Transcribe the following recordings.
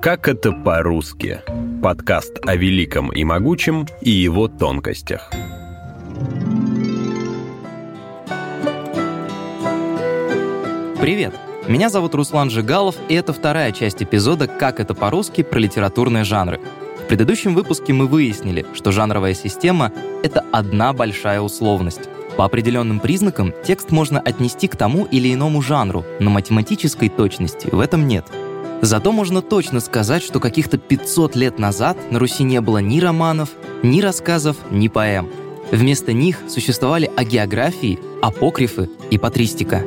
Как это по-русски? Подкаст о великом и могучем и его тонкостях. Привет! Меня зовут Руслан Жигалов, и это вторая часть эпизода «Как это по-русски» про литературные жанры. В предыдущем выпуске мы выяснили, что жанровая система — это одна большая условность. По определенным признакам текст можно отнести к тому или иному жанру, но математической точности в этом нет — Зато можно точно сказать, что каких-то 500 лет назад на Руси не было ни романов, ни рассказов, ни поэм. Вместо них существовали агеографии, апокрифы и патристика.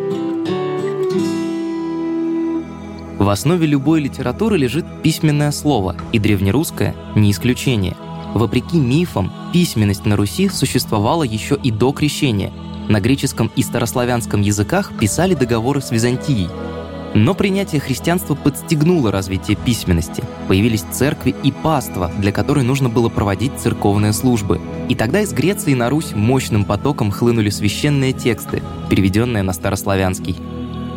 В основе любой литературы лежит письменное слово, и древнерусское — не исключение. Вопреки мифам, письменность на Руси существовала еще и до крещения. На греческом и старославянском языках писали договоры с Византией — но принятие христианства подстегнуло развитие письменности. Появились церкви и паства, для которой нужно было проводить церковные службы. И тогда из Греции на Русь мощным потоком хлынули священные тексты, переведенные на старославянский.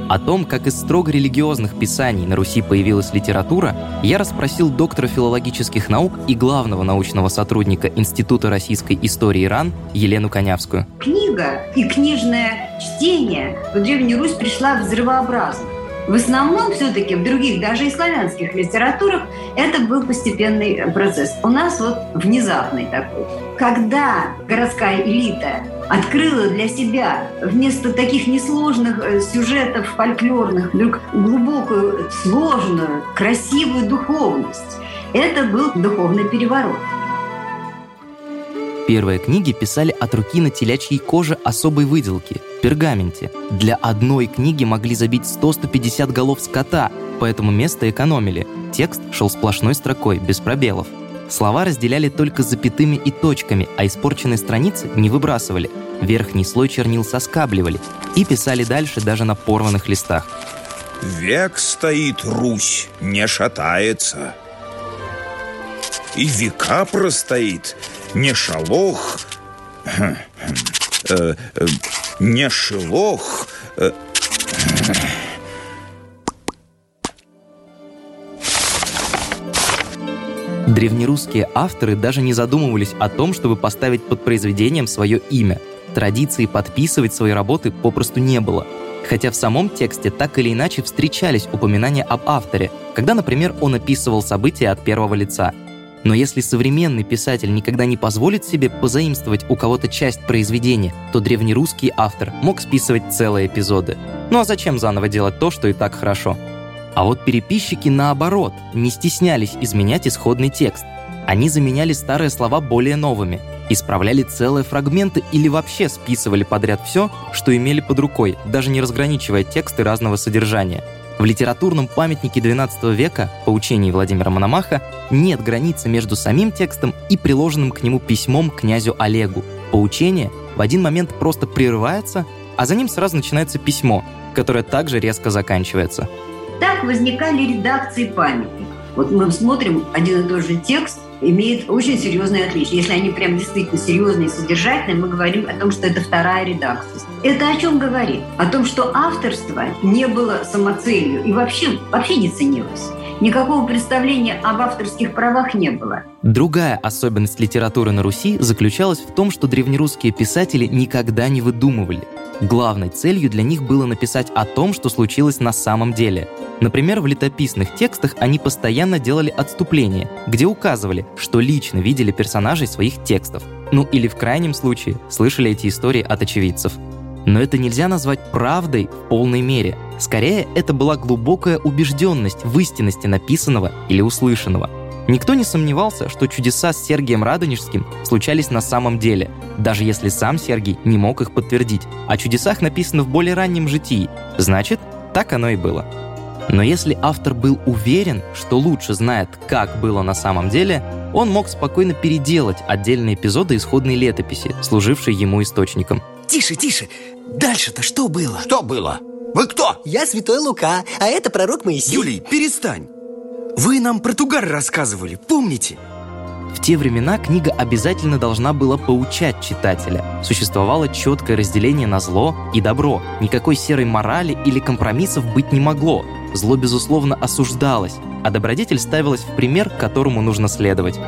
О том, как из строго религиозных писаний на Руси появилась литература, я расспросил доктора филологических наук и главного научного сотрудника Института российской истории РАН Елену Конявскую. Книга и книжное чтение в Древнюю Русь пришла взрывообразно. В основном все-таки в других, даже и славянских литературах, это был постепенный процесс. У нас вот внезапный такой. Когда городская элита открыла для себя вместо таких несложных э, сюжетов фольклорных вдруг глубокую, сложную, красивую духовность, это был духовный переворот. Первые книги писали от руки на телячьей коже особой выделки – пергаменте. Для одной книги могли забить 100-150 голов скота, поэтому место экономили. Текст шел сплошной строкой, без пробелов. Слова разделяли только запятыми и точками, а испорченные страницы не выбрасывали. Верхний слой чернил соскабливали и писали дальше даже на порванных листах. «Век стоит Русь, не шатается, и века простоит, не шалох, э, э, не шелох. Э, Древнерусские авторы даже не задумывались о том, чтобы поставить под произведением свое имя. Традиции подписывать свои работы попросту не было. Хотя в самом тексте так или иначе встречались упоминания об авторе, когда, например, он описывал события от первого лица – но если современный писатель никогда не позволит себе позаимствовать у кого-то часть произведения, то древнерусский автор мог списывать целые эпизоды. Ну а зачем заново делать то, что и так хорошо? А вот переписчики, наоборот, не стеснялись изменять исходный текст. Они заменяли старые слова более новыми, исправляли целые фрагменты или вообще списывали подряд все, что имели под рукой, даже не разграничивая тексты разного содержания – в литературном памятнике XII века по учению Владимира Мономаха нет границы между самим текстом и приложенным к нему письмом князю Олегу. Поучение в один момент просто прерывается, а за ним сразу начинается письмо, которое также резко заканчивается. Так возникали редакции памятников. Вот мы смотрим один и тот же текст, имеет очень серьезные отличия. Если они прям действительно серьезные и содержательные, мы говорим о том, что это вторая редакция. Это о чем говорит? О том, что авторство не было самоцелью и вообще, вообще не ценилось. Никакого представления об авторских правах не было. Другая особенность литературы на Руси заключалась в том, что древнерусские писатели никогда не выдумывали. Главной целью для них было написать о том, что случилось на самом деле – Например, в летописных текстах они постоянно делали отступления, где указывали, что лично видели персонажей своих текстов. Ну или в крайнем случае слышали эти истории от очевидцев. Но это нельзя назвать правдой в полной мере. Скорее, это была глубокая убежденность в истинности написанного или услышанного. Никто не сомневался, что чудеса с Сергием Радонежским случались на самом деле, даже если сам Сергий не мог их подтвердить. О чудесах написано в более раннем житии. Значит, так оно и было. Но если автор был уверен, что лучше знает, как было на самом деле, он мог спокойно переделать отдельные эпизоды исходной летописи, служившей ему источником. Тише, тише! Дальше-то что было? Что было? Вы кто? Я святой Лука, а это пророк Моисей. Юлий, перестань! Вы нам про Тугар рассказывали, помните? В те времена книга обязательно должна была поучать читателя. Существовало четкое разделение на зло и добро. Никакой серой морали или компромиссов быть не могло. Зло, безусловно, осуждалось, а добродетель ставилась в пример, которому нужно следовать.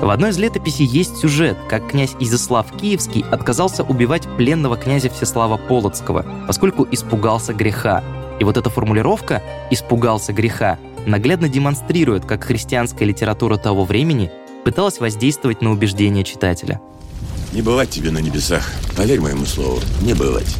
В одной из летописей есть сюжет, как князь Изяслав Киевский отказался убивать пленного князя Всеслава Полоцкого, поскольку испугался греха. И вот эта формулировка «испугался греха» наглядно демонстрирует, как христианская литература того времени пыталась воздействовать на убеждения читателя. Не бывать тебе на небесах. Поверь моему слову, не бывать.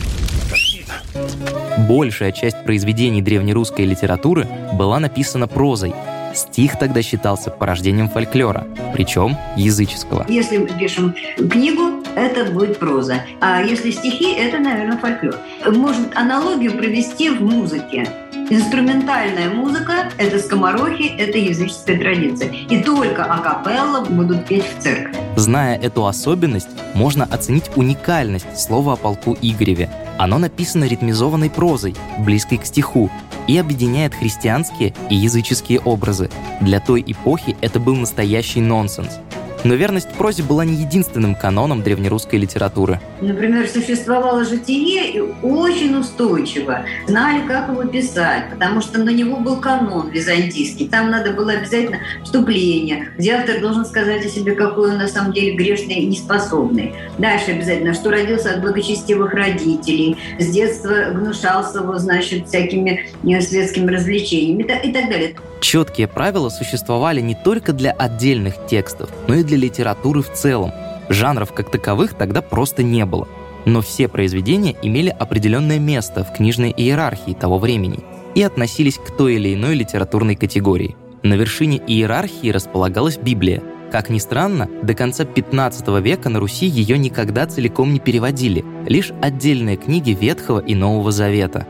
Большая часть произведений древнерусской литературы была написана прозой, Стих тогда считался порождением фольклора, причем языческого. Если мы пишем книгу, это будет проза. А если стихи, это, наверное, фольклор. Может аналогию провести в музыке. Инструментальная музыка – это скоморохи, это языческая традиция. И только акапелла будут петь в церкви. Зная эту особенность, можно оценить уникальность слова о полку Игореве. Оно написано ритмизованной прозой, близкой к стиху, и объединяет христианские и языческие образы. Для той эпохи это был настоящий нонсенс. Но верность прозе была не единственным каноном древнерусской литературы. Например, существовало житие и очень устойчиво. Знали, как его писать, потому что на него был канон византийский. Там надо было обязательно вступление, где автор должен сказать о себе, какой он на самом деле грешный и неспособный. Дальше обязательно, что родился от благочестивых родителей, с детства гнушался его, значит, всякими светскими развлечениями и так далее. Четкие правила существовали не только для отдельных текстов, но и для литературы в целом. Жанров как таковых тогда просто не было. Но все произведения имели определенное место в книжной иерархии того времени и относились к той или иной литературной категории. На вершине иерархии располагалась Библия. Как ни странно, до конца 15 века на Руси ее никогда целиком не переводили, лишь отдельные книги Ветхого и Нового Завета.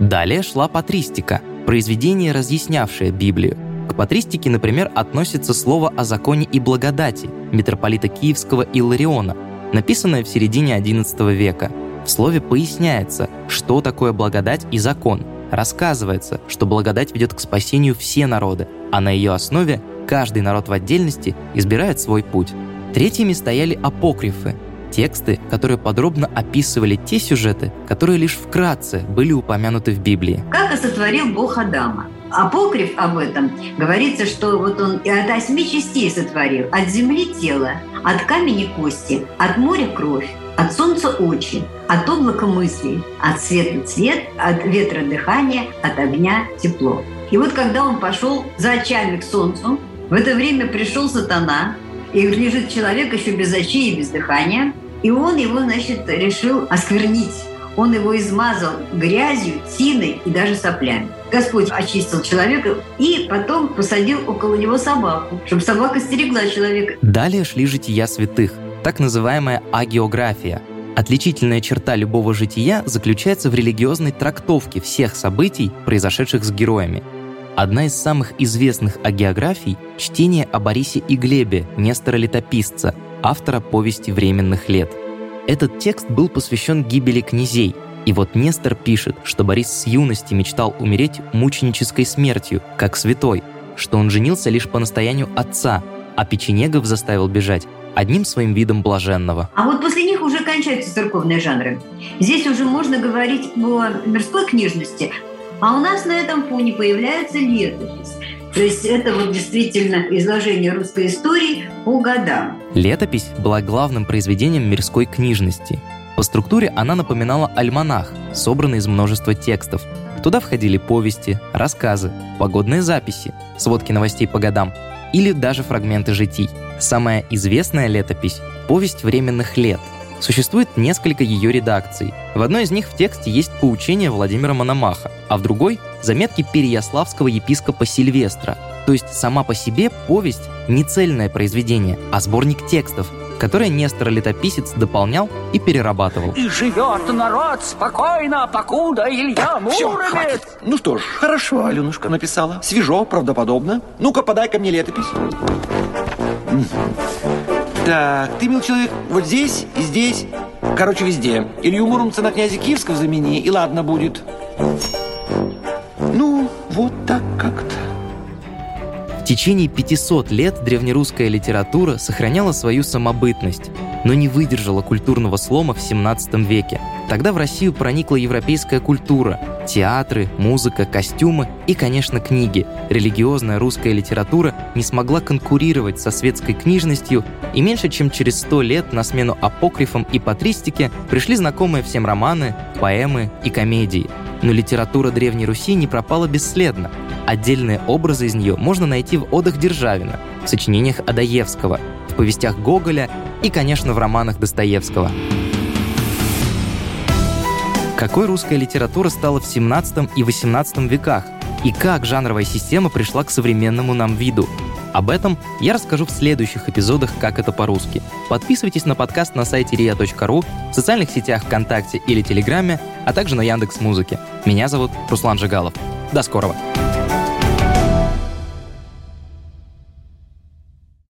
Далее шла патристика – произведение, разъяснявшее Библию. К патристике, например, относится слово о законе и благодати митрополита Киевского Иллариона, написанное в середине XI века. В слове поясняется, что такое благодать и закон. Рассказывается, что благодать ведет к спасению все народы, а на ее основе каждый народ в отдельности избирает свой путь. Третьими стояли апокрифы, Тексты, которые подробно описывали те сюжеты, которые лишь вкратце были упомянуты в Библии. Как и сотворил Бог Адама. Апокриф об этом говорится, что вот он и от восьми частей сотворил. От земли тело, от камени кости, от моря кровь, от солнца очи, от облака мыслей, от света цвет, от ветра дыхание, от огня тепло. И вот когда он пошел за очами к солнцу, в это время пришел сатана, и лежит человек еще без очей и без дыхания. И он его, значит, решил осквернить. Он его измазал грязью, тиной и даже соплями. Господь очистил человека и потом посадил около него собаку, чтобы собака стерегла человека. Далее шли жития святых, так называемая агиография. Отличительная черта любого жития заключается в религиозной трактовке всех событий, произошедших с героями – Одна из самых известных агеографий – чтение о Борисе и Глебе Нестора Летописца, автора повести временных лет. Этот текст был посвящен гибели князей, и вот Нестор пишет, что Борис с юности мечтал умереть мученической смертью, как святой, что он женился лишь по настоянию отца, а печенегов заставил бежать одним своим видом блаженного. А вот после них уже кончаются церковные жанры. Здесь уже можно говорить о мирской книжности, а у нас на этом фоне появляется летопись. То есть это вот действительно изложение русской истории по годам. Летопись была главным произведением мирской книжности. По структуре она напоминала альманах, собранный из множества текстов. Туда входили повести, рассказы, погодные записи, сводки новостей по годам или даже фрагменты житий. Самая известная летопись – «Повесть временных лет», Существует несколько ее редакций. В одной из них в тексте есть поучение Владимира Мономаха, а в другой — заметки переяславского епископа Сильвестра. То есть сама по себе повесть — не цельное произведение, а сборник текстов, которые Нестор Летописец дополнял и перерабатывал. И живет народ спокойно, покуда Илья Муромец... Все, хватит. Ну что ж, хорошо, Аленушка написала. Свежо, правдоподобно. Ну-ка, подай ко мне летопись. Так, ты, мил человек, вот здесь и здесь. Короче, везде. Илью Муромца на князя Киевского замени, и ладно будет. Ну, вот так как-то течение 500 лет древнерусская литература сохраняла свою самобытность, но не выдержала культурного слома в 17 веке. Тогда в Россию проникла европейская культура, театры, музыка, костюмы и, конечно, книги. Религиозная русская литература не смогла конкурировать со светской книжностью, и меньше чем через 100 лет на смену апокрифам и патристике пришли знакомые всем романы, поэмы и комедии. Но литература Древней Руси не пропала бесследно. Отдельные образы из нее можно найти в одах Державина, в сочинениях Адаевского, в повестях Гоголя и, конечно, в романах Достоевского. Какой русская литература стала 17 и 18 веках? И как жанровая система пришла к современному нам виду? Об этом я расскажу в следующих эпизодах «Как это по-русски». Подписывайтесь на подкаст на сайте ria.ru, в социальных сетях ВКонтакте или Телеграме, а также на Яндекс Музыке. Меня зовут Руслан Жигалов. До скорого!